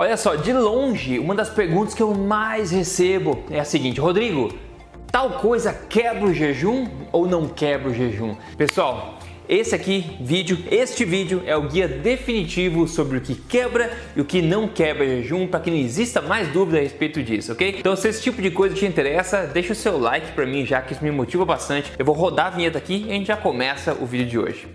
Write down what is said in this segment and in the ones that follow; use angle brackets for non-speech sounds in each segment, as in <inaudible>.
Olha só, de longe, uma das perguntas que eu mais recebo é a seguinte: Rodrigo, tal coisa quebra o jejum ou não quebra o jejum? Pessoal, esse aqui, vídeo, este vídeo é o guia definitivo sobre o que quebra e o que não quebra jejum, para que não exista mais dúvida a respeito disso, ok? Então, se esse tipo de coisa te interessa, deixa o seu like para mim, já que isso me motiva bastante. Eu vou rodar a vinheta aqui e a gente já começa o vídeo de hoje.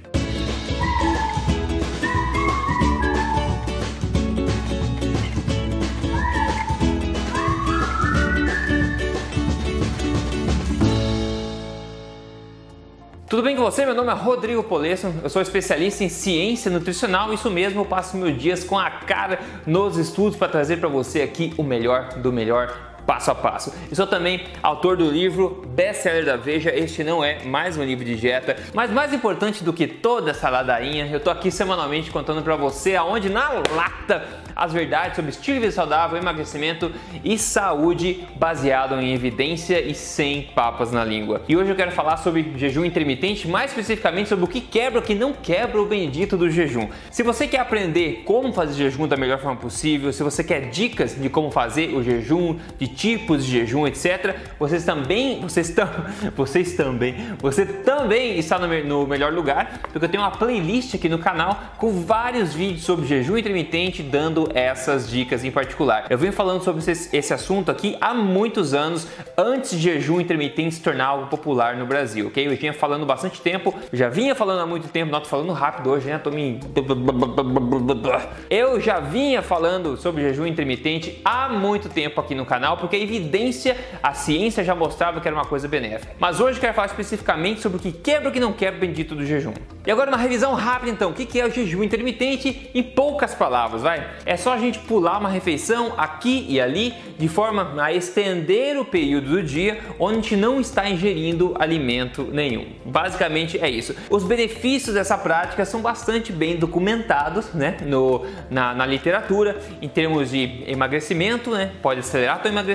Tudo bem com você? Meu nome é Rodrigo Polesso, eu sou especialista em ciência nutricional, isso mesmo, eu passo meus dias com a cara nos estudos para trazer para você aqui o melhor do melhor passo a passo. Eu sou também autor do livro best-seller da Veja. Este não é mais um livro de dieta, mas mais importante do que toda essa ladainha, eu tô aqui semanalmente contando para você aonde na lata as verdades sobre estilo de vida saudável, emagrecimento e saúde baseado em evidência e sem papas na língua. E hoje eu quero falar sobre jejum intermitente, mais especificamente sobre o que quebra o que não quebra o bendito do jejum. Se você quer aprender como fazer jejum da melhor forma possível, se você quer dicas de como fazer o jejum, de tipos de jejum, etc, vocês também, vocês, tam, <laughs> vocês também, você também está no, no melhor lugar, porque eu tenho uma playlist aqui no canal com vários vídeos sobre jejum intermitente dando essas dicas em particular. Eu venho falando sobre esse, esse assunto aqui há muitos anos, antes de jejum intermitente se tornar algo popular no Brasil, ok? Eu vinha falando bastante tempo, já vinha falando há muito tempo, não tô falando rápido hoje, né? Tô me... Eu já vinha falando sobre jejum intermitente há muito tempo aqui no canal, porque a evidência, a ciência já mostrava que era uma coisa benéfica. Mas hoje eu quero falar especificamente sobre o que quebra e o que não quebra o bendito do jejum. E agora uma revisão rápida então, o que é o jejum intermitente em poucas palavras, vai? É só a gente pular uma refeição aqui e ali de forma a estender o período do dia onde a gente não está ingerindo alimento nenhum. Basicamente é isso. Os benefícios dessa prática são bastante bem documentados né, no, na, na literatura em termos de emagrecimento, né, pode acelerar o emagrecimento,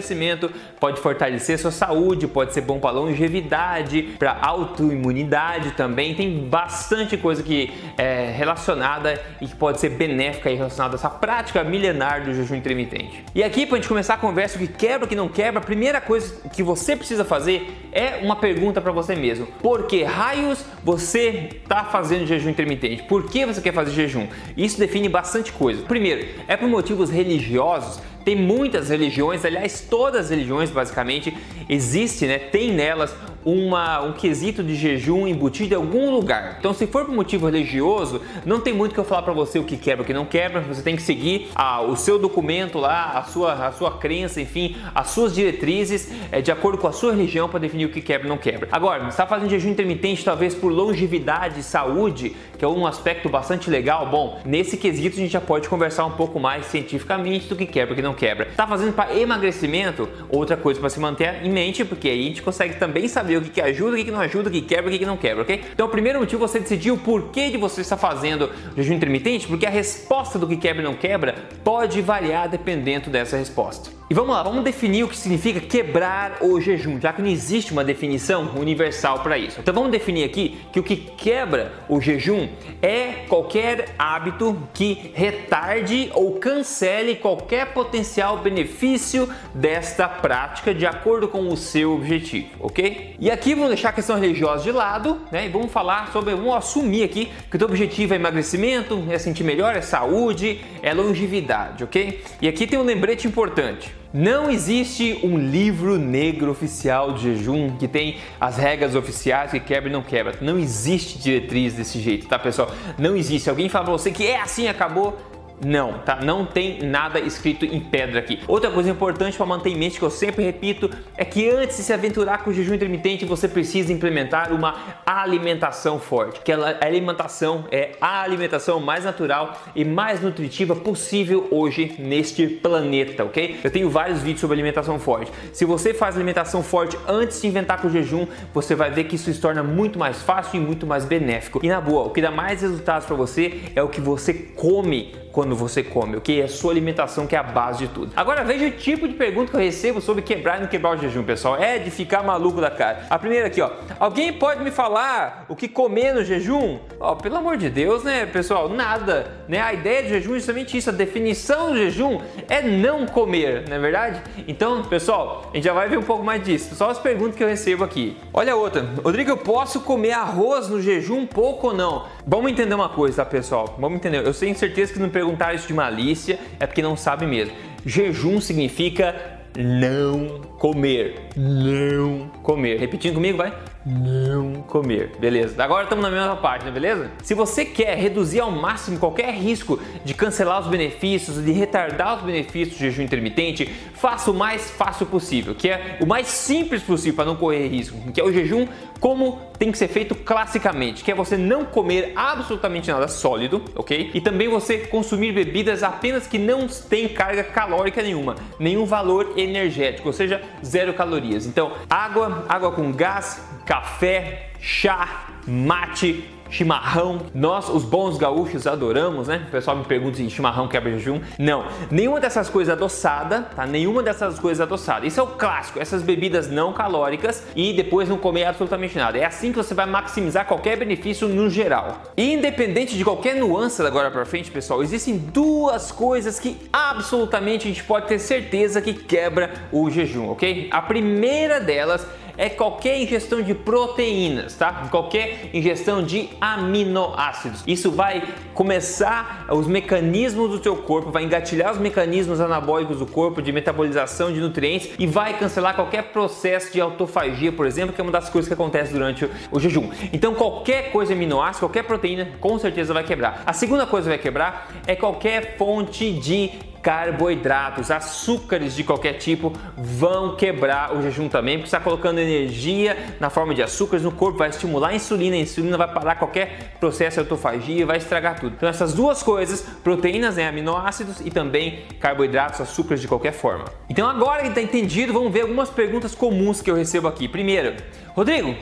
pode fortalecer sua saúde, pode ser bom para longevidade, para autoimunidade também. Tem bastante coisa que é relacionada e que pode ser benéfica relacionada a essa prática prática milenar do jejum intermitente. E aqui, para a gente começar a conversa, o que quebra, o que não quebra, a primeira coisa que você precisa fazer é uma pergunta para você mesmo. Por que raios você está fazendo jejum intermitente? Por que você quer fazer jejum? Isso define bastante coisa. Primeiro, é por motivos religiosos tem muitas religiões, aliás, todas as religiões basicamente existe, né? Tem nelas uma, um quesito de jejum embutido em algum lugar. Então, se for por motivo religioso, não tem muito que eu falar para você o que quebra, o que não quebra. Você tem que seguir a, o seu documento lá, a sua, a sua crença, enfim, as suas diretrizes é, de acordo com a sua religião para definir o que quebra e não quebra. Agora, está fazendo jejum intermitente talvez por longevidade e saúde, que é um aspecto bastante legal. Bom, nesse quesito a gente já pode conversar um pouco mais cientificamente do que quebra e que não quebra. Está fazendo para emagrecimento? Outra coisa para se manter em mente, porque aí a gente consegue também saber o que, que ajuda, o que, que não ajuda, o que quebra, o que, que não quebra, ok? Então, o primeiro motivo você decidir o porquê de você estar fazendo jejum intermitente, porque a resposta do que quebra e não quebra pode variar dependendo dessa resposta. E vamos lá, vamos definir o que significa quebrar o jejum, já que não existe uma definição universal para isso. Então vamos definir aqui que o que quebra o jejum é qualquer hábito que retarde ou cancele qualquer potencial benefício desta prática de acordo com o seu objetivo, ok? E aqui vamos deixar a questão religiosa de lado, né? E vamos falar sobre, vamos assumir aqui que o teu objetivo é emagrecimento, é sentir melhor, é saúde, é longevidade, ok? E aqui tem um lembrete importante. Não existe um livro negro oficial de jejum que tem as regras oficiais que quebra e não quebra. Não existe diretriz desse jeito, tá pessoal? Não existe. Alguém fala pra você que é assim, acabou. Não, tá? Não tem nada escrito em pedra aqui. Outra coisa importante para manter em mente que eu sempre repito é que antes de se aventurar com o jejum intermitente, você precisa implementar uma alimentação forte. Que a alimentação é a alimentação mais natural e mais nutritiva possível hoje neste planeta, ok? Eu tenho vários vídeos sobre alimentação forte. Se você faz alimentação forte antes de inventar com o jejum, você vai ver que isso se torna muito mais fácil e muito mais benéfico. E na boa, o que dá mais resultados para você é o que você come quando você come, ok? É a sua alimentação que é a base de tudo. Agora veja o tipo de pergunta que eu recebo sobre quebrar e não quebrar o jejum, pessoal. É de ficar maluco da cara. A primeira aqui, ó. Alguém pode me falar o que comer no jejum? Ó, pelo amor de Deus, né, pessoal? Nada, né? A ideia de jejum é justamente isso. A definição do jejum é não comer, não é verdade? Então, pessoal, a gente já vai ver um pouco mais disso. Só as perguntas que eu recebo aqui. Olha outra. Rodrigo, eu posso comer arroz no jejum pouco ou não? Vamos entender uma coisa, tá, pessoal? Vamos entender. Eu tenho certeza que não perguntaram isso de malícia, é porque não sabe mesmo. Jejum significa não comer. Não comer. Repetindo comigo, vai não comer. Beleza. Agora estamos na mesma né? Beleza? Se você quer reduzir ao máximo qualquer risco de cancelar os benefícios, de retardar os benefícios do jejum intermitente, faça o mais fácil possível, que é o mais simples possível para não correr risco, que é o jejum como tem que ser feito classicamente, que é você não comer absolutamente nada sólido, ok? E também você consumir bebidas apenas que não têm carga calórica nenhuma, nenhum valor energético, ou seja, zero calorias. Então, água, água com gás, café, chá, mate, chimarrão. Nós, os bons gaúchos, adoramos, né? O pessoal me pergunta se chimarrão quebra jejum. Não, nenhuma dessas coisas adoçada, tá? Nenhuma dessas coisas adoçada. Isso é o clássico, essas bebidas não calóricas e depois não comer absolutamente nada. É assim que você vai maximizar qualquer benefício no geral. E independente de qualquer nuance da agora para frente, pessoal, existem duas coisas que absolutamente a gente pode ter certeza que quebra o jejum, ok? A primeira delas é qualquer ingestão de proteínas, tá? Qualquer ingestão de aminoácidos. Isso vai começar os mecanismos do seu corpo, vai engatilhar os mecanismos anabólicos do corpo de metabolização de nutrientes e vai cancelar qualquer processo de autofagia, por exemplo, que é uma das coisas que acontece durante o jejum. Então qualquer coisa aminoácido, qualquer proteína, com certeza vai quebrar. A segunda coisa que vai quebrar é qualquer fonte de carboidratos, açúcares de qualquer tipo vão quebrar o jejum também, porque está colocando energia na forma de açúcares no corpo, vai estimular a insulina, a insulina vai parar qualquer processo de autofagia, vai estragar tudo. Então essas duas coisas, proteínas, né, aminoácidos e também carboidratos, açúcares de qualquer forma. Então agora que está entendido, vamos ver algumas perguntas comuns que eu recebo aqui. Primeiro, Rodrigo,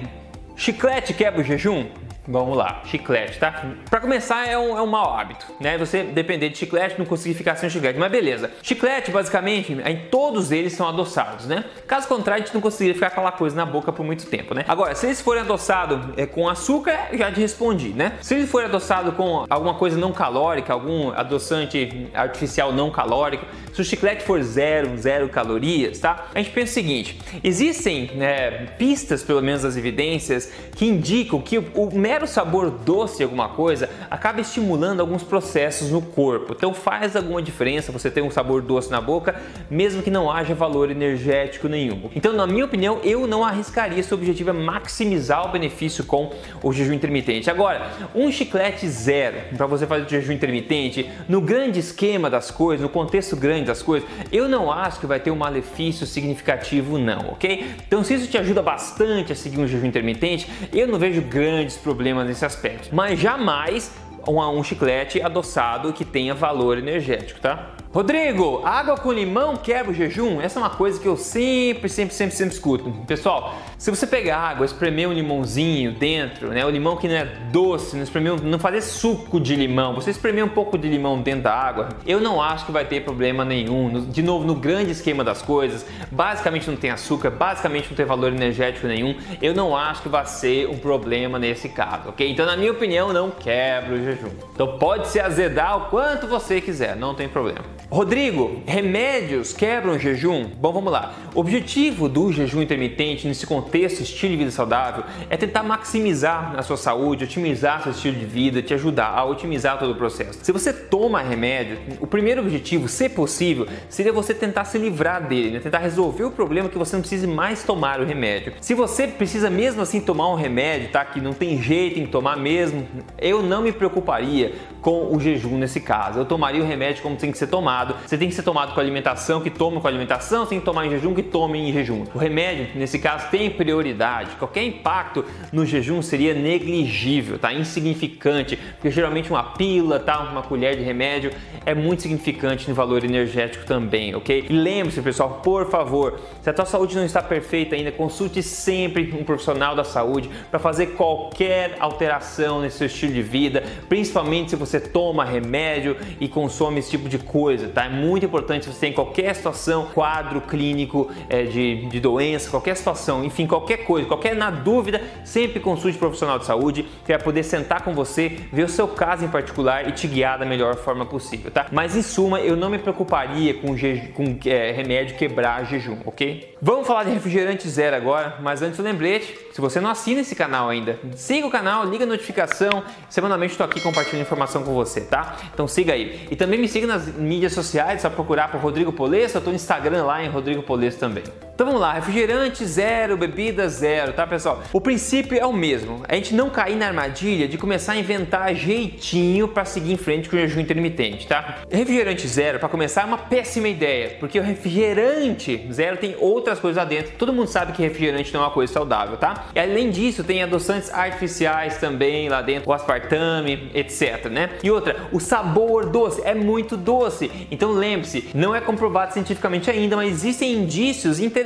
chiclete quebra o jejum? Vamos lá, chiclete, tá? Para começar, é um, é um mau hábito, né? Você depender de chiclete, não conseguir ficar sem chiclete, mas beleza. Chiclete, basicamente, em todos eles são adoçados, né? Caso contrário, a gente não conseguiria ficar aquela coisa na boca por muito tempo, né? Agora, se eles forem adoçados é, com açúcar, já te respondi, né? Se eles forem adoçados com alguma coisa não calórica, algum adoçante artificial não calórico, se o chiclete for zero, zero calorias, tá? A gente pensa o seguinte: existem né, pistas, pelo menos das evidências, que indicam que o mero sabor doce alguma coisa acaba estimulando alguns processos no corpo. Então faz alguma diferença você ter um sabor doce na boca, mesmo que não haja valor energético nenhum. Então, na minha opinião, eu não arriscaria se o objetivo é maximizar o benefício com o jejum intermitente. Agora, um chiclete zero para você fazer o jejum intermitente, no grande esquema das coisas, no contexto grande das coisas, eu não acho que vai ter um malefício significativo, não, ok? Então, se isso te ajuda bastante a seguir um jejum intermitente, eu não vejo grandes problemas problemas nesse aspecto. Mas jamais um, um chiclete adoçado que tenha valor energético, tá? Rodrigo, água com limão quebra o jejum? Essa é uma coisa que eu sempre, sempre, sempre, sempre escuto. Pessoal, se você pegar água, espremer um limãozinho dentro, né? O limão que não é doce, não espremer, não fazer suco de limão, você espremer um pouco de limão dentro da água, eu não acho que vai ter problema nenhum. De novo, no grande esquema das coisas, basicamente não tem açúcar, basicamente não tem valor energético nenhum. Eu não acho que vai ser um problema nesse caso, ok? Então, na minha opinião, não quebra o jejum. Então, pode se azedar o quanto você quiser, não tem problema. Rodrigo, remédios quebram o jejum? Bom, vamos lá. O objetivo do jejum intermitente nesse contexto estilo de vida saudável é tentar maximizar a sua saúde, otimizar seu estilo de vida, te ajudar a otimizar todo o processo. Se você toma remédio, o primeiro objetivo, se possível, seria você tentar se livrar dele, né? tentar resolver o problema que você não precise mais tomar o remédio. Se você precisa mesmo assim tomar um remédio, tá? Que não tem jeito em tomar mesmo, eu não me preocuparia com o jejum nesse caso. Eu tomaria o remédio como tem que ser tomado tomado. Você tem que ser tomado com alimentação, que toma com alimentação, você tem que tomar em jejum, que tome em jejum. O remédio, nesse caso, tem prioridade. Qualquer impacto no jejum seria negligível, tá? Insignificante, porque geralmente uma pílula, tá? Uma colher de remédio é muito significante no valor energético também, ok? E lembre-se, pessoal, por favor, se a tua saúde não está perfeita ainda, consulte sempre um profissional da saúde para fazer qualquer alteração nesse seu estilo de vida, principalmente se você toma remédio e consome esse tipo de coisa, tá? É muito importante você tem qualquer situação, quadro clínico é, de, de doença, qualquer situação, enfim, qualquer coisa, qualquer na dúvida, sempre consulte um profissional de saúde que vai poder sentar com você, ver o seu caso em particular e te guiar da melhor forma possível, tá? Mas em suma, eu não me preocuparia com, com é, remédio quebrar jejum, ok? Vamos falar de refrigerante zero agora, mas antes o lembrete, se você não assina esse canal ainda, siga o canal, liga a notificação, semanalmente estou aqui compartilhando informação com você, tá? Então siga aí. E também me siga nas mídias sociais, só procurar por Rodrigo Polesso, eu estou no Instagram lá em Rodrigo Polesso também. Então vamos lá, refrigerante zero, bebida zero, tá pessoal? O princípio é o mesmo, a gente não cair na armadilha de começar a inventar jeitinho para seguir em frente com o jejum intermitente, tá? Refrigerante zero, para começar, é uma péssima ideia, porque o refrigerante zero tem outras coisas lá dentro. Todo mundo sabe que refrigerante não é uma coisa saudável, tá? E além disso, tem adoçantes artificiais também lá dentro, o aspartame, etc, né? E outra, o sabor doce é muito doce. Então lembre-se, não é comprovado cientificamente ainda, mas existem indícios interessantes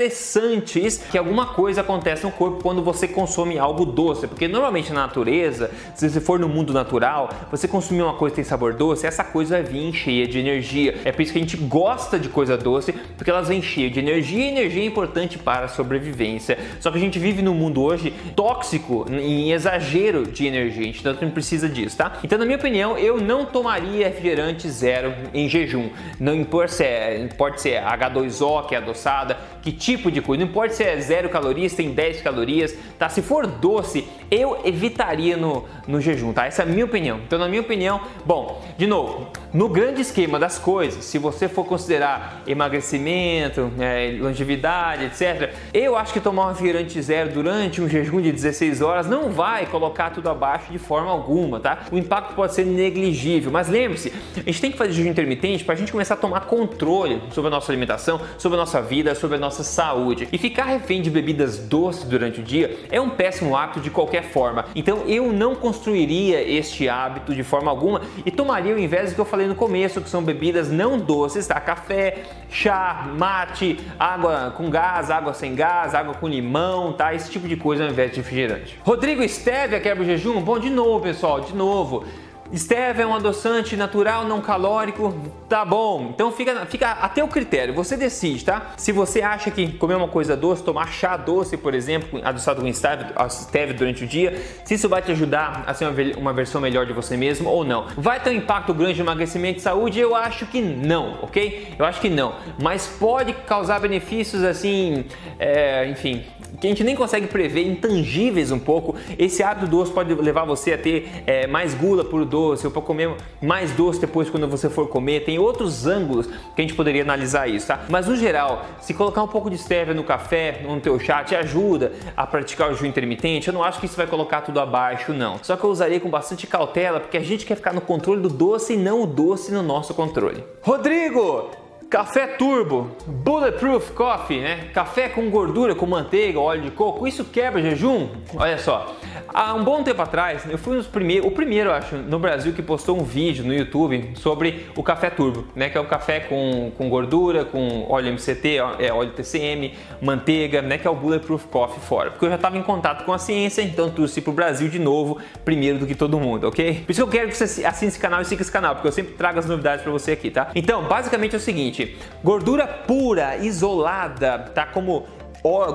que alguma coisa acontece no corpo quando você consome algo doce, porque normalmente na natureza, se você for no mundo natural, você consumir uma coisa que tem sabor doce, essa coisa vai vir cheia de energia. É por isso que a gente gosta de coisa doce, porque elas vêm cheias de energia e energia é importante para a sobrevivência. Só que a gente vive num mundo hoje tóxico, em exagero de energia, tanto não precisa disso, tá? Então, na minha opinião, eu não tomaria refrigerante zero em jejum. Não importa se é, pode ser H2O, que é adoçada, que tipo de coisa, não importa se é zero calorias, tem 10 calorias, tá? Se for doce, eu evitaria no, no jejum, tá? Essa é a minha opinião. Então, na minha opinião, bom, de novo, no grande esquema das coisas, se você for considerar emagrecimento, é, longevidade, etc., eu acho que tomar um refrigerante zero durante um jejum de 16 horas não vai colocar tudo abaixo de forma alguma, tá? O impacto pode ser negligível, mas lembre-se, a gente tem que fazer jejum intermitente para a gente começar a tomar controle sobre a nossa alimentação, sobre a nossa vida, sobre a nossa saúde. E ficar refém de bebidas doces durante o dia é um péssimo hábito de qualquer forma. Então eu não construiria este hábito de forma alguma e tomaria o invés do que eu falei no começo, que são bebidas não doces, tá? Café, chá, mate, água com gás, água sem gás, água com limão, tá? Esse tipo de coisa ao invés de refrigerante. Rodrigo Stevia quebra o jejum? Bom, de novo, pessoal, de novo. Stevia é um adoçante natural, não calórico, tá bom. Então fica, fica até o critério, você decide, tá? Se você acha que comer uma coisa doce, tomar chá doce, por exemplo, adoçado com stevia durante o dia, se isso vai te ajudar a ser uma, uma versão melhor de você mesmo ou não. Vai ter um impacto grande no emagrecimento e saúde? Eu acho que não, ok? Eu acho que não. Mas pode causar benefícios assim, é, enfim, que a gente nem consegue prever, intangíveis um pouco. Esse hábito doce pode levar você a ter é, mais gula por doce, ou para comer mais doce depois quando você for comer. Tem outros ângulos que a gente poderia analisar isso, tá? Mas no geral, se colocar um pouco de stevia no café, no teu chá, te ajuda a praticar o jejum intermitente, eu não acho que isso vai colocar tudo abaixo, não. Só que eu usaria com bastante cautela, porque a gente quer ficar no controle do doce e não o doce no nosso controle. Rodrigo, Café turbo, bulletproof coffee, né? Café com gordura, com manteiga, óleo de coco, isso quebra jejum? Olha só, há um bom tempo atrás, eu fui um dos primeiros, o primeiro, acho, no Brasil que postou um vídeo no YouTube sobre o café turbo, né? Que é o café com, com gordura, com óleo MCT, é, óleo TCM, manteiga, né? Que é o bulletproof coffee fora. Porque eu já estava em contato com a ciência, então trouxe para o Brasil de novo, primeiro do que todo mundo, ok? Por isso que eu quero que você assine esse canal e siga esse canal, porque eu sempre trago as novidades para você aqui, tá? Então, basicamente é o seguinte gordura pura, isolada, tá? Como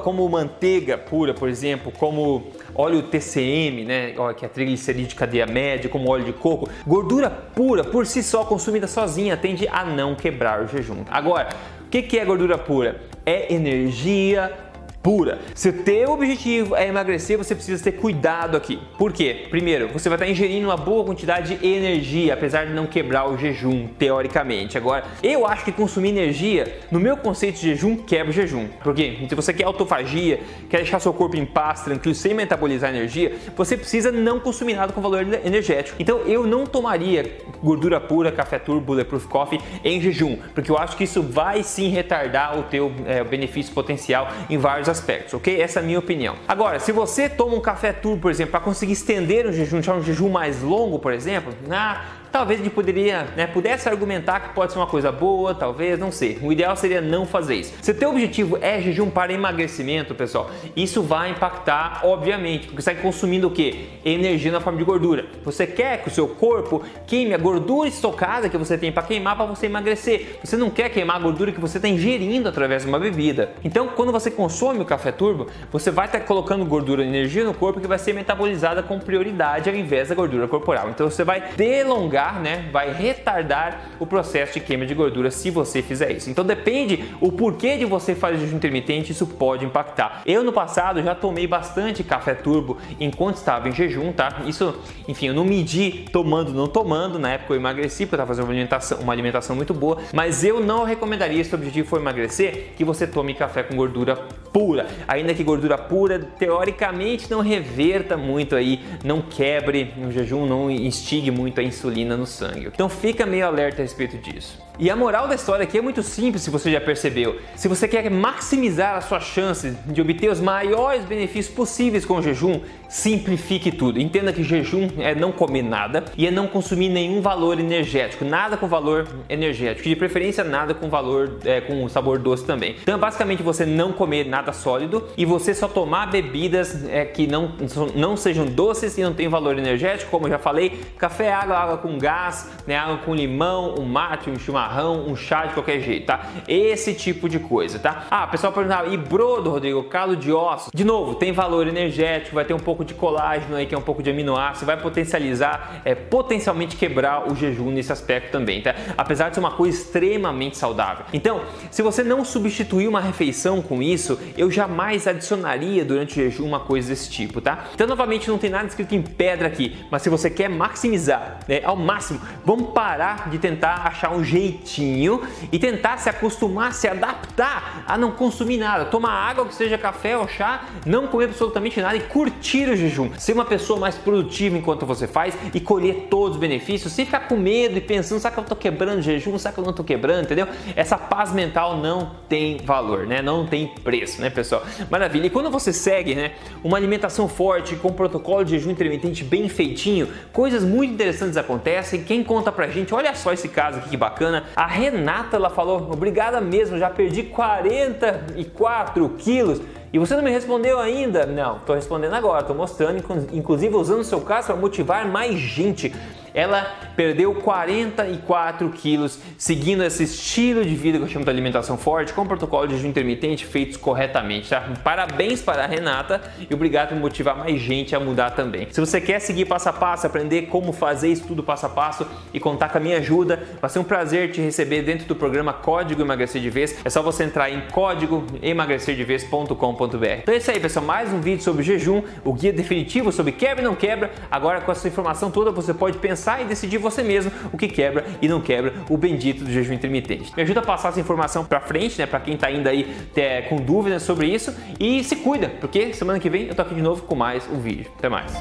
como manteiga pura, por exemplo, como óleo TCM, né, que é a triglicerídeo de cadeia média, como óleo de coco, gordura pura por si só consumida sozinha tende a não quebrar o jejum. Agora, o que é gordura pura? É energia pura. Se o teu objetivo é emagrecer, você precisa ter cuidado aqui. Por quê? Primeiro, você vai estar ingerindo uma boa quantidade de energia, apesar de não quebrar o jejum, teoricamente. Agora, eu acho que consumir energia, no meu conceito de jejum, quebra o jejum. Porque se você quer autofagia, quer deixar seu corpo em paz, tranquilo, sem metabolizar energia, você precisa não consumir nada com valor energético. Então, eu não tomaria gordura pura, café turbo, bulletproof coffee em jejum, porque eu acho que isso vai sim retardar o teu é, benefício potencial em vários aspectos, ok? Essa é a minha opinião. Agora, se você toma um café turbo, por exemplo, para conseguir estender o jejum, deixar um jejum mais longo, por exemplo, na talvez a gente poderia, né, pudesse argumentar que pode ser uma coisa boa, talvez, não sei. O ideal seria não fazer isso. Se o teu objetivo é jejum para emagrecimento, pessoal, isso vai impactar, obviamente, porque você está consumindo o que? Energia na forma de gordura. Você quer que o seu corpo queime a gordura estocada que você tem para queimar para você emagrecer. Você não quer queimar a gordura que você está ingerindo através de uma bebida. Então, quando você consome o café turbo, você vai estar tá colocando gordura e energia no corpo que vai ser metabolizada com prioridade ao invés da gordura corporal. Então, você vai delongar né, vai retardar o processo de queima de gordura se você fizer isso. Então depende o porquê de você fazer jejum intermitente, isso pode impactar. Eu no passado já tomei bastante café turbo enquanto estava em jejum, tá? Isso, enfim, eu não medi tomando, não tomando, na época eu emagreci porque eu estava fazendo uma alimentação, uma alimentação muito boa, mas eu não recomendaria se o objetivo for emagrecer que você tome café com gordura pura, ainda que gordura pura teoricamente não reverta muito aí, não quebre o jejum, não instigue muito a insulina no sangue. Então fica meio alerta a respeito disso. E a moral da história aqui é muito simples, se você já percebeu. Se você quer maximizar as suas chances de obter os maiores benefícios possíveis com o jejum, simplifique tudo. Entenda que jejum é não comer nada e é não consumir nenhum valor energético, nada com valor energético, de preferência nada com valor é, com sabor doce também. Então, basicamente você não comer nada sólido e você só tomar bebidas é, que não, não sejam doces e não tenham valor energético, como eu já falei, café, água, água com gás, né, água com limão, um mate, um chimarrão um chá de qualquer jeito, tá? Esse tipo de coisa, tá? Ah, pessoal perguntava, e brodo, Rodrigo, calo de ossos? De novo, tem valor energético, vai ter um pouco de colágeno aí, que é um pouco de aminoácido, vai potencializar, é, potencialmente quebrar o jejum nesse aspecto também, tá? Apesar de ser uma coisa extremamente saudável. Então, se você não substituir uma refeição com isso, eu jamais adicionaria durante o jejum uma coisa desse tipo, tá? Então, novamente, não tem nada escrito em pedra aqui, mas se você quer maximizar né, ao máximo, vamos parar de tentar achar um jeitinho e tentar se acostumar, se adaptar a não consumir nada. Tomar água, que seja café ou chá, não comer absolutamente nada e curtir o jejum. Ser uma pessoa mais produtiva enquanto você faz e colher todos os benefícios, sem ficar com medo e pensando, será que eu tô quebrando o jejum? Será que eu não tô quebrando? Entendeu? Essa paz mental não tem valor, né? Não tem preço, né, pessoal? Maravilha. E quando você segue, né, uma alimentação forte com um protocolo de jejum intermitente bem feitinho, coisas muito interessantes acontecem. Quem conta pra gente, olha só esse caso aqui que bacana, a Renata ela falou: obrigada mesmo, já perdi 44 quilos. E você não me respondeu ainda? Não, estou respondendo agora, estou mostrando, inclusive usando o seu caso para motivar mais gente ela perdeu 44 quilos seguindo esse estilo de vida que eu chamo de alimentação forte com protocolo de jejum intermitente feitos corretamente, tá? Parabéns para a Renata e obrigado por motivar mais gente a mudar também. Se você quer seguir passo a passo, aprender como fazer isso tudo passo a passo e contar com a minha ajuda, vai ser um prazer te receber dentro do programa Código Emagrecer de Vez. É só você entrar em código emagrecerdevez.com.br. Então é isso aí, pessoal. Mais um vídeo sobre jejum, o guia definitivo sobre quebra e não quebra. Agora com essa informação toda você pode pensar e decidir você mesmo o que quebra e não quebra o bendito do jejum intermitente. Me ajuda a passar essa informação para frente, né, para quem está ainda aí é, com dúvidas sobre isso e se cuida, porque semana que vem eu tô aqui de novo com mais um vídeo. Até mais.